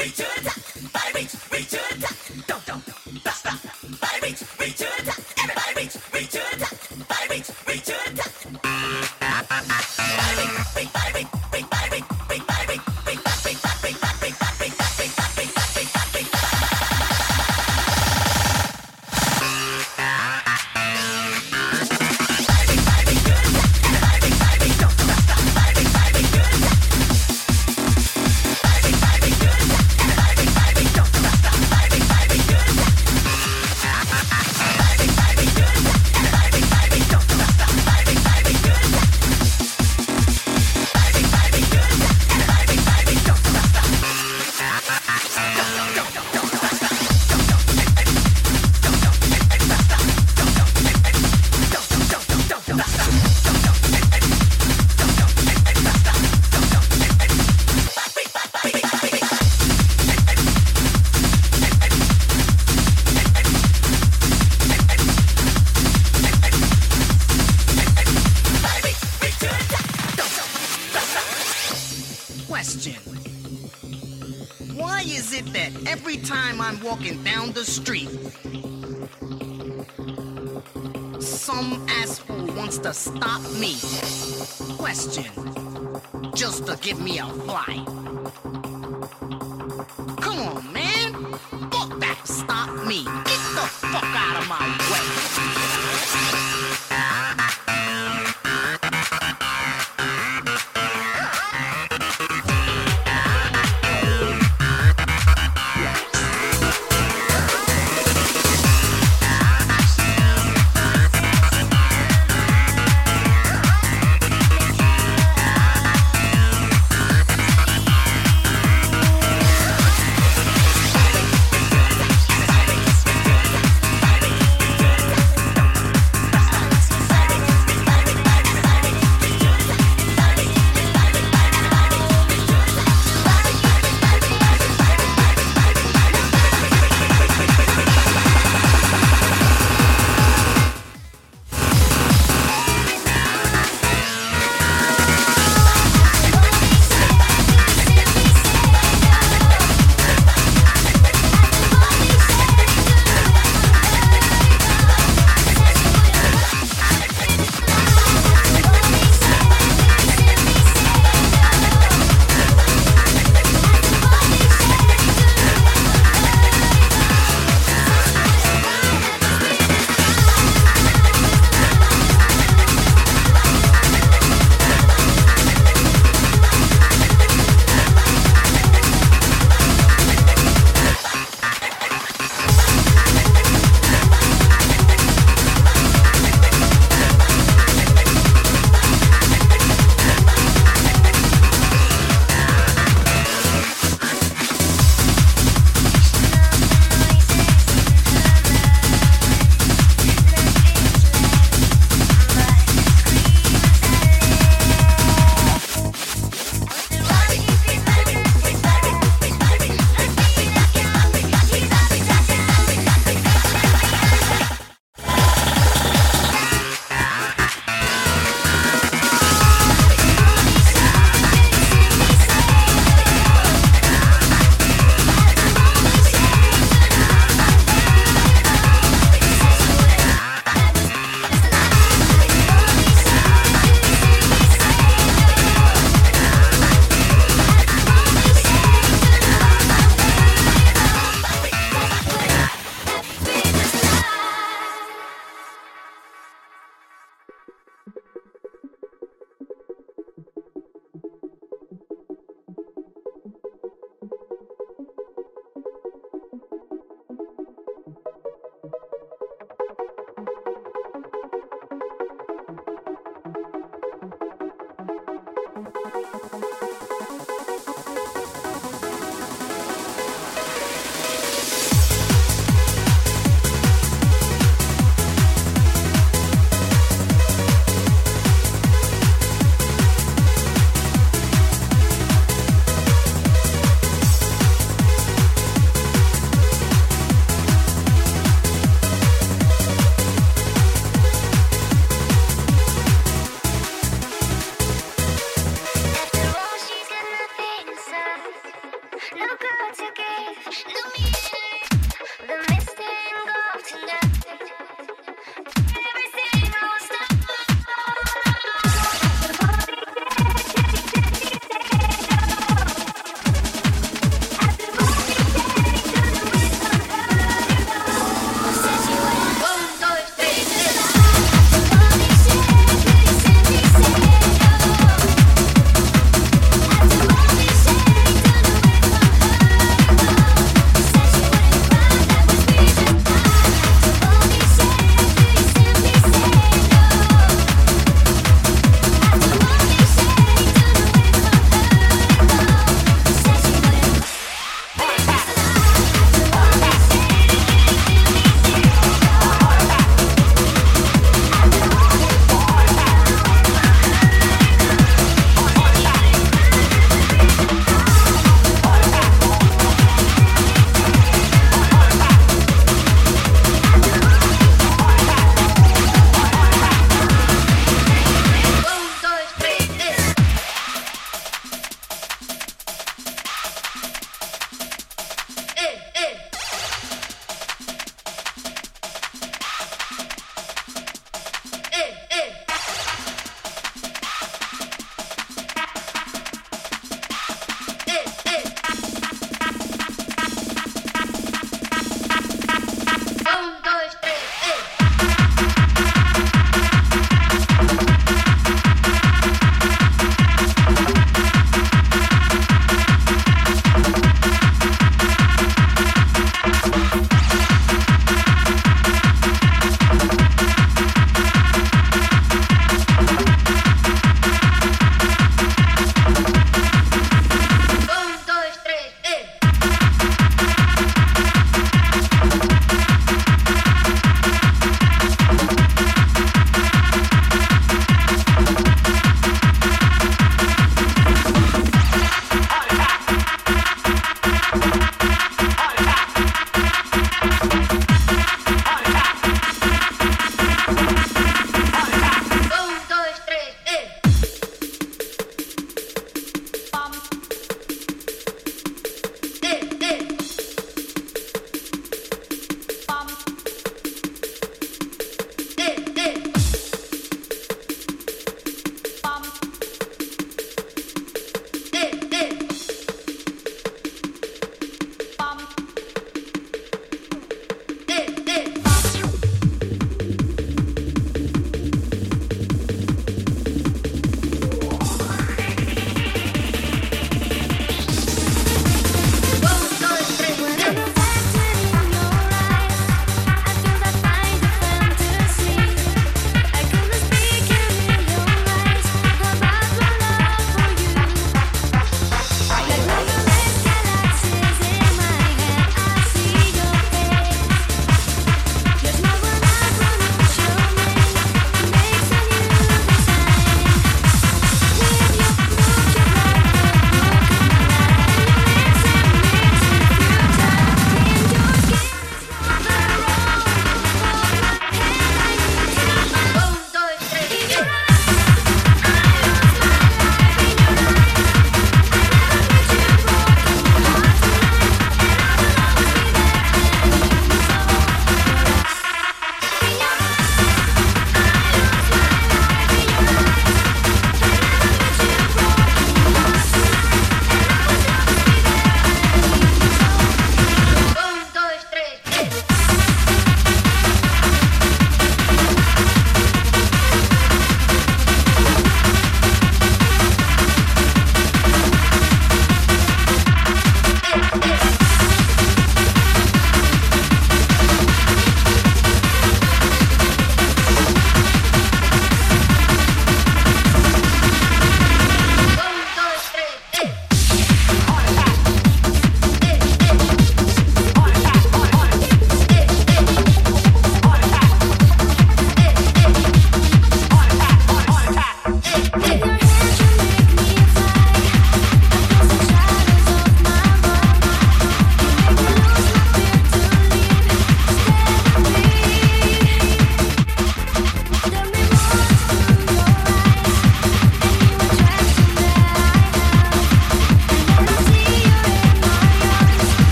Return Give me a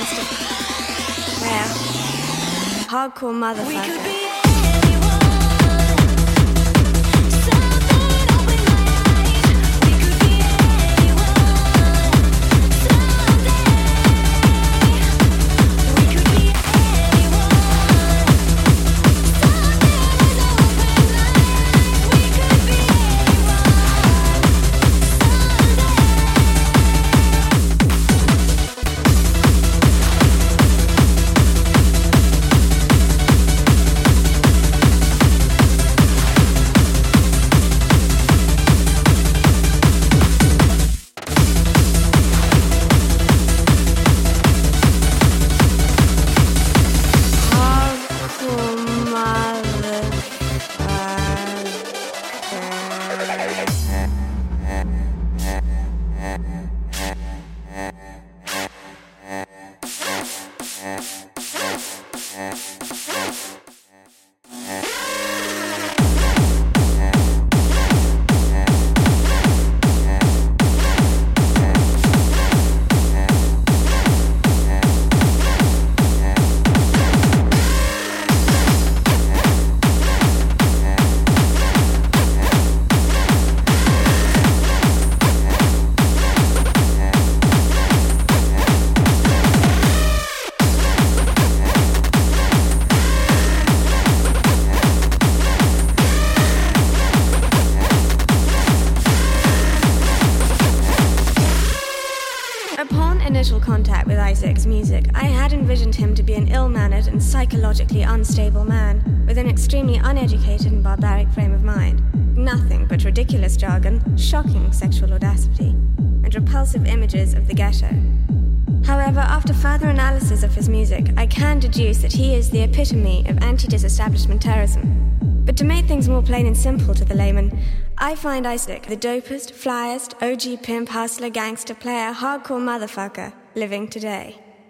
Yeah, Hardcore motherfucker. Music, I had envisioned him to be an ill mannered and psychologically unstable man with an extremely uneducated and barbaric frame of mind. Nothing but ridiculous jargon, shocking sexual audacity, and repulsive images of the ghetto. However, after further analysis of his music, I can deduce that he is the epitome of anti disestablishment terrorism. But to make things more plain and simple to the layman, I find Ice-T the dopest, flyest, OG pimp, hustler, gangster, player, hardcore motherfucker living today.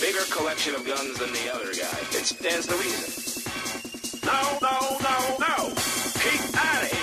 Bigger collection of guns than the other guy. It stands to reason. No, no, no, no! Keep out of here!